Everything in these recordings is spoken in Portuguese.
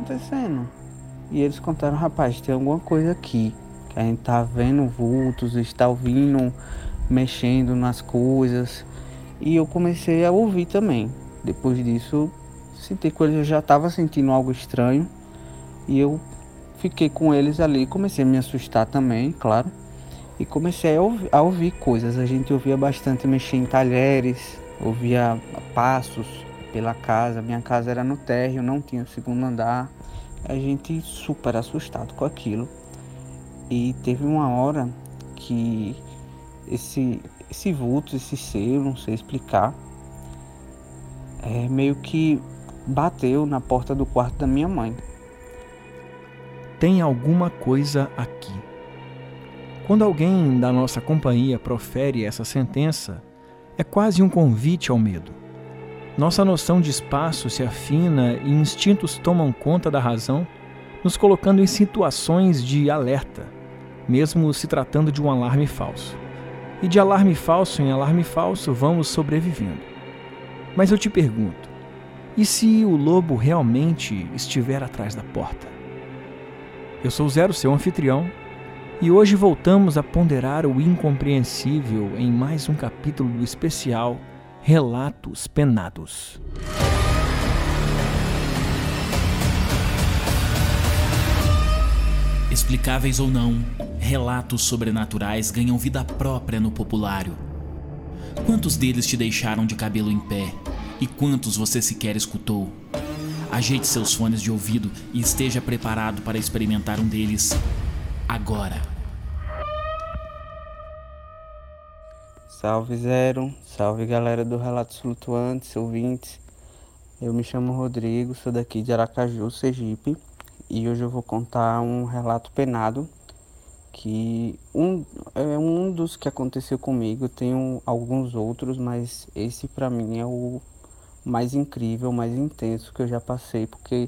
acontecendo? E eles contaram, rapaz, tem alguma coisa aqui. Que a gente tá vendo vultos, está ouvindo, mexendo nas coisas. E eu comecei a ouvir também. Depois disso, senti eles, eu já estava sentindo algo estranho. E eu fiquei com eles ali, comecei a me assustar também, claro. E comecei a ouvir, a ouvir coisas. A gente ouvia bastante mexer em talheres, ouvia passos pela casa. Minha casa era no térreo, não tinha o segundo andar. A gente super assustado com aquilo. E teve uma hora que esse, esse vulto, esse ser, não sei explicar, é, meio que bateu na porta do quarto da minha mãe. Tem alguma coisa aqui. Quando alguém da nossa companhia profere essa sentença, é quase um convite ao medo. Nossa noção de espaço se afina e instintos tomam conta da razão, nos colocando em situações de alerta, mesmo se tratando de um alarme falso. E de alarme falso em alarme falso vamos sobrevivendo. Mas eu te pergunto: e se o lobo realmente estiver atrás da porta? Eu sou Zero, seu anfitrião, e hoje voltamos a ponderar o incompreensível em mais um capítulo especial Relatos Penados. Explicáveis ou não, relatos sobrenaturais ganham vida própria no populário. Quantos deles te deixaram de cabelo em pé e quantos você sequer escutou? Ajeite seus fones de ouvido e esteja preparado para experimentar um deles agora. Salve Zero, salve galera do Relatos Flutuantes, ouvintes. Eu me chamo Rodrigo, sou daqui de Aracaju, Sergipe, e hoje eu vou contar um relato penado que um, é um dos que aconteceu comigo, tenho alguns outros, mas esse para mim é o mais incrível, mais intenso que eu já passei, porque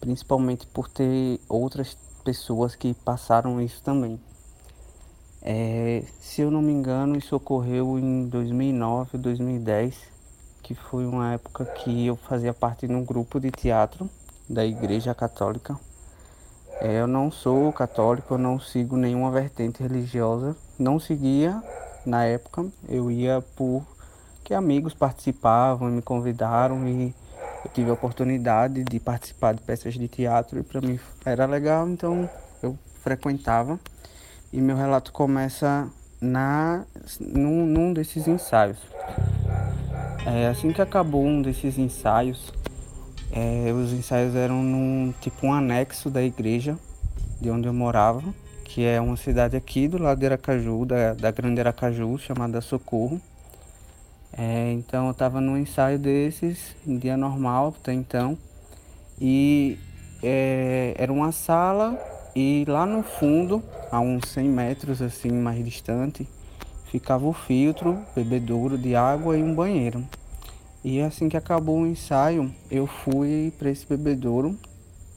principalmente por ter outras pessoas que passaram isso também. É, se eu não me engano, isso ocorreu em 2009, 2010, que foi uma época que eu fazia parte de um grupo de teatro da Igreja Católica. É, eu não sou católico, eu não sigo nenhuma vertente religiosa, não seguia na época, eu ia por que amigos participavam e me convidaram e eu tive a oportunidade de participar de peças de teatro e para mim era legal, então eu frequentava. E meu relato começa na, num, num desses ensaios. É, assim que acabou um desses ensaios, é, os ensaios eram num tipo um anexo da igreja de onde eu morava, que é uma cidade aqui do lado de Aracaju, da, da Grande Aracaju, chamada Socorro. É, então eu estava num ensaio desses, em dia normal até então, e é, era uma sala e lá no fundo, a uns 100 metros assim mais distante, ficava o filtro, bebedouro de água e um banheiro. E assim que acabou o ensaio, eu fui para esse bebedouro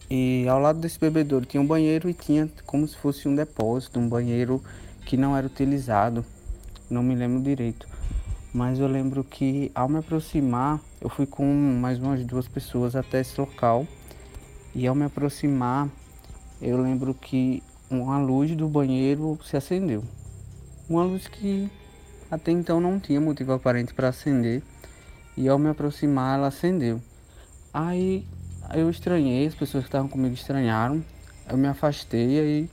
e ao lado desse bebedouro tinha um banheiro e tinha como se fosse um depósito, um banheiro que não era utilizado. Não me lembro direito. Mas eu lembro que ao me aproximar, eu fui com mais umas duas pessoas até esse local. E ao me aproximar, eu lembro que uma luz do banheiro se acendeu. Uma luz que até então não tinha motivo aparente para acender. E ao me aproximar, ela acendeu. Aí eu estranhei, as pessoas que estavam comigo estranharam. Eu me afastei e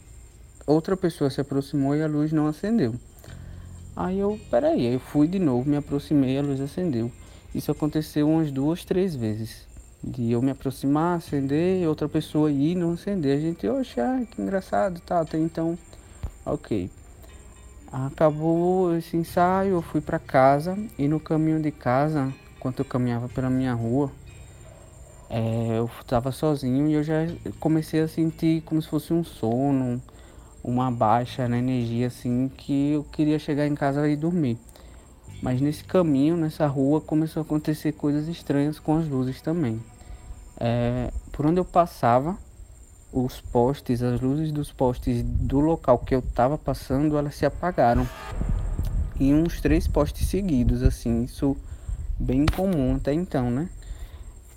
outra pessoa se aproximou e a luz não acendeu. Aí eu, peraí, eu fui de novo, me aproximei a luz acendeu. Isso aconteceu umas duas, três vezes de eu me aproximar, acender, e outra pessoa ir e não acender. A gente, oxe, que engraçado, tá, até então, ok. Acabou esse ensaio, eu fui para casa e no caminho de casa, enquanto eu caminhava pela minha rua, é, eu estava sozinho e eu já comecei a sentir como se fosse um sono, uma baixa na energia assim, que eu queria chegar em casa e dormir. Mas nesse caminho, nessa rua, começou a acontecer coisas estranhas com as luzes também é, por onde eu passava, os postes, as luzes dos postes do local que eu estava passando, elas se apagaram. Em uns três postes seguidos, assim, isso bem comum até então, né?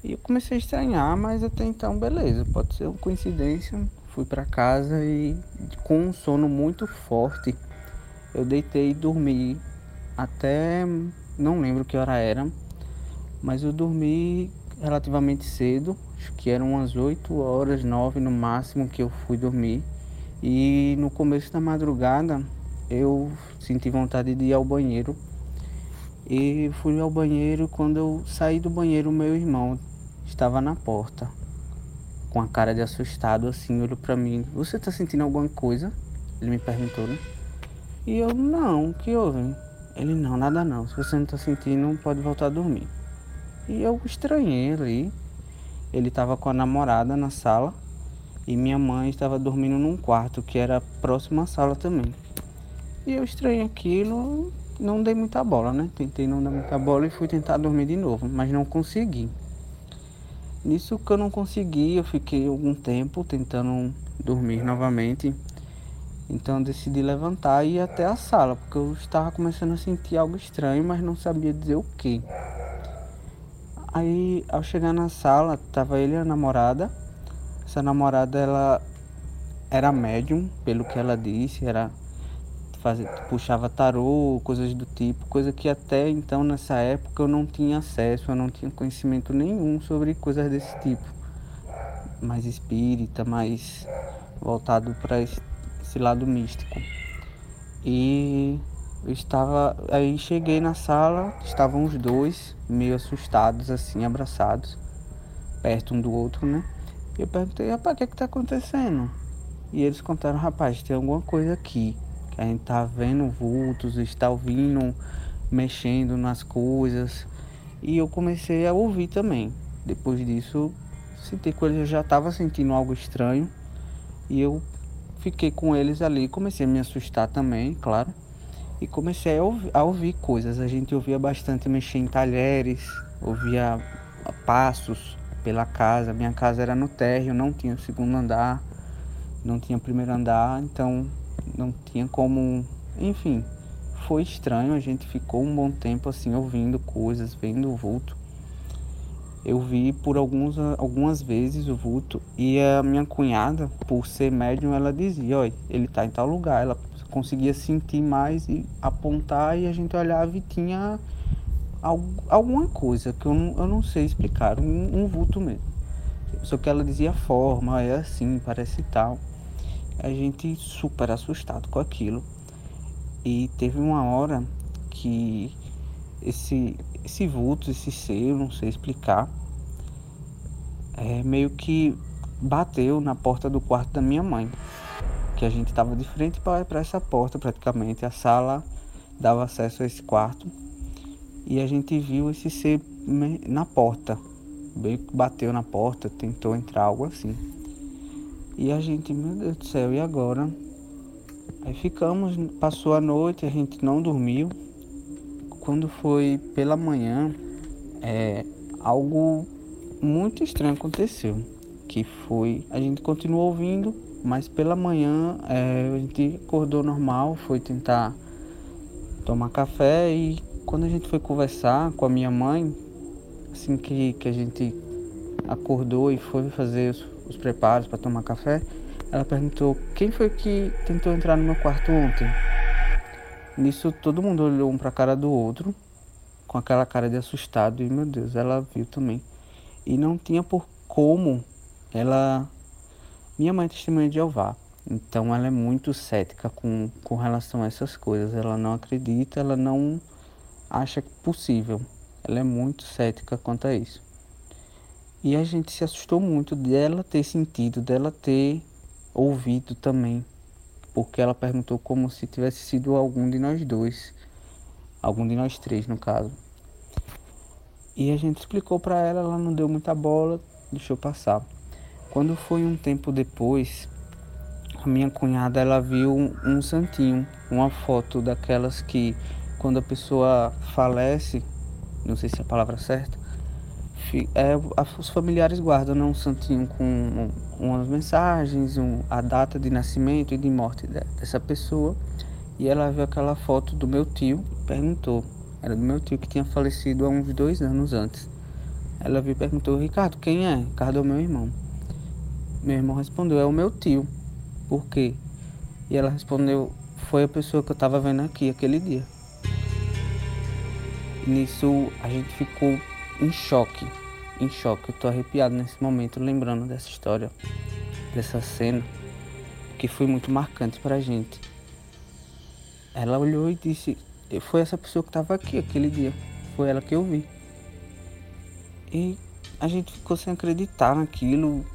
E eu comecei a estranhar, mas até então, beleza, pode ser uma coincidência. Fui para casa e com um sono muito forte, eu deitei e dormi até não lembro que hora era, mas eu dormi relativamente cedo, acho que eram umas 8 horas, 9 no máximo que eu fui dormir. E no começo da madrugada eu senti vontade de ir ao banheiro. E fui ao banheiro, quando eu saí do banheiro, meu irmão estava na porta, com a cara de assustado assim, olhou para mim. Você tá sentindo alguma coisa? Ele me perguntou, né? E eu, não, o que houve? Ele, não, nada não. Se você não tá sentindo, pode voltar a dormir. E eu estranhei ali. Ele estava com a namorada na sala e minha mãe estava dormindo num quarto que era próximo à sala também. E eu estranhei aquilo, não dei muita bola, né? Tentei não dar muita bola e fui tentar dormir de novo, mas não consegui. Nisso que eu não consegui, eu fiquei algum tempo tentando dormir novamente. Então eu decidi levantar e ir até a sala, porque eu estava começando a sentir algo estranho, mas não sabia dizer o que. Aí, ao chegar na sala, tava ele e a namorada. Essa namorada, ela era médium, pelo que ela disse, era fazia, puxava tarô, coisas do tipo, coisa que até então nessa época eu não tinha acesso, eu não tinha conhecimento nenhum sobre coisas desse tipo. Mais espírita, mais voltado para esse lado místico. E eu estava. Aí cheguei na sala, estavam os dois, meio assustados, assim, abraçados, perto um do outro, né? E eu perguntei, rapaz, o que é que tá acontecendo? E eles contaram, rapaz, tem alguma coisa aqui. Que a gente tá vendo vultos, está ouvindo, mexendo nas coisas. E eu comecei a ouvir também. Depois disso, senti que eles, eu já estava sentindo algo estranho. E eu fiquei com eles ali, comecei a me assustar também, claro e comecei a ouvir, a ouvir, coisas. A gente ouvia bastante mexer em talheres, ouvia passos pela casa. Minha casa era no térreo, não tinha o segundo andar, não tinha o primeiro andar, então não tinha como. Enfim, foi estranho. A gente ficou um bom tempo assim ouvindo coisas, vendo o vulto. Eu vi por alguns, algumas vezes o vulto e a minha cunhada, por ser médium, ela dizia: Olha, ele está em tal lugar. Ela conseguia sentir mais e apontar e a gente olhava e tinha alguma coisa que eu não, eu não sei explicar, um, um vulto mesmo. Só que ela dizia forma, é assim, parece tal. A gente super assustado com aquilo. E teve uma hora que esse, esse vulto, esse ser, não sei explicar, é, meio que bateu na porta do quarto da minha mãe que a gente estava de frente para essa porta praticamente. A sala dava acesso a esse quarto e a gente viu esse ser na porta. Veio bateu na porta, tentou entrar, algo assim. E a gente, meu Deus do céu, e agora? Aí ficamos, passou a noite, a gente não dormiu. Quando foi pela manhã, é, algo muito estranho aconteceu. Que foi, a gente continuou ouvindo mas pela manhã é, a gente acordou normal, foi tentar tomar café e quando a gente foi conversar com a minha mãe, assim que, que a gente acordou e foi fazer os, os preparos para tomar café, ela perguntou quem foi que tentou entrar no meu quarto ontem. Nisso todo mundo olhou um para a cara do outro, com aquela cara de assustado e meu Deus, ela viu também. E não tinha por como ela minha mãe é testemunha de Jeová, então ela é muito cética com, com relação a essas coisas. Ela não acredita, ela não acha possível. Ela é muito cética quanto a isso. E a gente se assustou muito dela ter sentido, dela ter ouvido também. Porque ela perguntou como se tivesse sido algum de nós dois. Algum de nós três, no caso. E a gente explicou para ela, ela não deu muita bola, deixou passar. Quando foi um tempo depois, a minha cunhada ela viu um, santinho, uma foto daquelas que quando a pessoa falece, não sei se é a palavra certa, é, os familiares guardam né, um santinho com um, umas mensagens, um, a data de nascimento e de morte dessa pessoa. E ela viu aquela foto do meu tio, perguntou. Era do meu tio que tinha falecido há uns dois anos antes. Ela veio e perguntou, Ricardo, quem é? Ricardo é o meu irmão. Meu irmão respondeu, é o meu tio. Por quê? E ela respondeu, foi a pessoa que eu estava vendo aqui aquele dia. E nisso a gente ficou em choque, em choque. Eu tô arrepiado nesse momento lembrando dessa história, dessa cena, que foi muito marcante pra gente. Ela olhou e disse, foi essa pessoa que estava aqui aquele dia, foi ela que eu vi. E a gente ficou sem acreditar naquilo,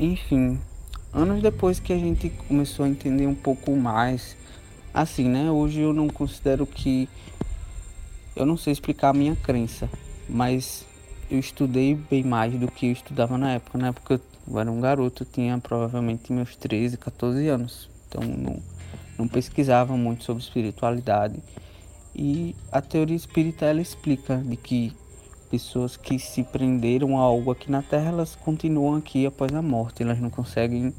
enfim, anos depois que a gente começou a entender um pouco mais, assim, né? Hoje eu não considero que. Eu não sei explicar a minha crença, mas eu estudei bem mais do que eu estudava na época. Na época eu era um garoto, eu tinha provavelmente meus 13, 14 anos. Então não, não pesquisava muito sobre espiritualidade. E a teoria espírita ela explica de que pessoas que se prenderam a algo aqui na Terra, elas continuam aqui após a morte, elas não conseguem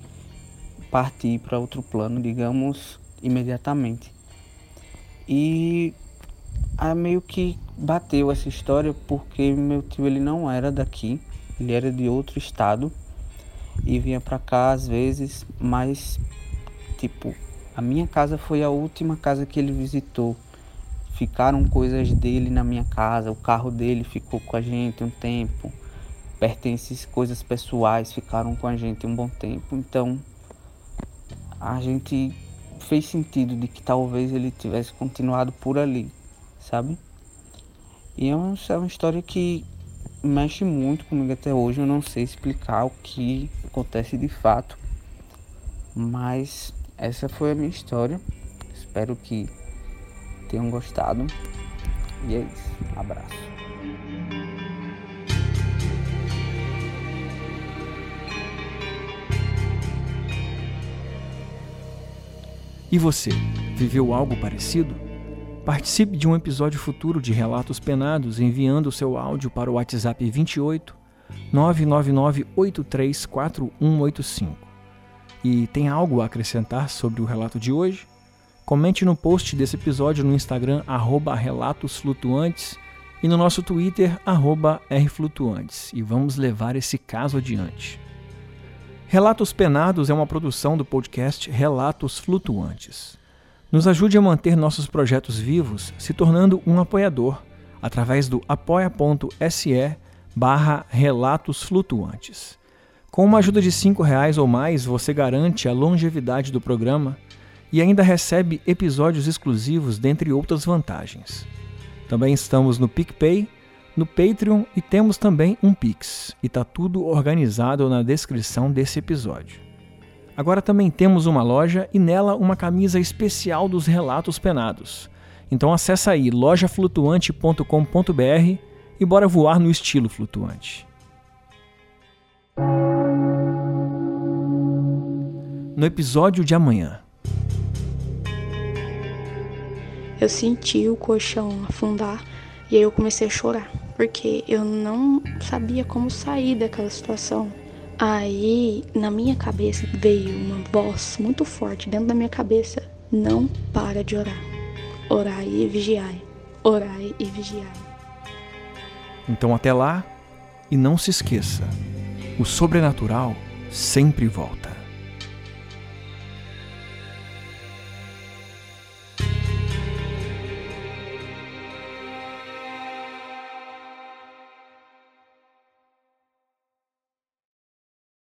partir para outro plano, digamos, imediatamente. E aí meio que bateu essa história porque meu tio ele não era daqui, ele era de outro estado e vinha para cá às vezes, mas tipo, a minha casa foi a última casa que ele visitou ficaram coisas dele na minha casa, o carro dele ficou com a gente um tempo, pertences, coisas pessoais ficaram com a gente um bom tempo. Então a gente fez sentido de que talvez ele tivesse continuado por ali, sabe? E é uma, é uma história que mexe muito comigo até hoje. Eu não sei explicar o que acontece de fato, mas essa foi a minha história. Espero que tenham gostado. E é isso. Abraço. E você, viveu algo parecido? Participe de um episódio futuro de Relatos Penados enviando seu áudio para o WhatsApp 28 999 834185. E tem algo a acrescentar sobre o relato de hoje? Comente no post desse episódio no Instagram, arroba Relatos Flutuantes, e no nosso Twitter, arroba Rflutuantes, e vamos levar esse caso adiante. Relatos Penados é uma produção do podcast Relatos Flutuantes. Nos ajude a manter nossos projetos vivos se tornando um apoiador através do apoia.se barra Relatos Flutuantes. Com uma ajuda de R$ reais ou mais, você garante a longevidade do programa e ainda recebe episódios exclusivos, dentre outras vantagens. Também estamos no PicPay, no Patreon e temos também um Pix, e está tudo organizado na descrição desse episódio. Agora também temos uma loja e nela uma camisa especial dos relatos penados. Então acessa aí lojaflutuante.com.br e bora voar no estilo flutuante. No episódio de amanhã, eu senti o colchão afundar e aí eu comecei a chorar, porque eu não sabia como sair daquela situação. Aí, na minha cabeça, veio uma voz muito forte dentro da minha cabeça: não para de orar. Orai e vigiai. Orai e vigiai. Então, até lá, e não se esqueça: o sobrenatural sempre volta.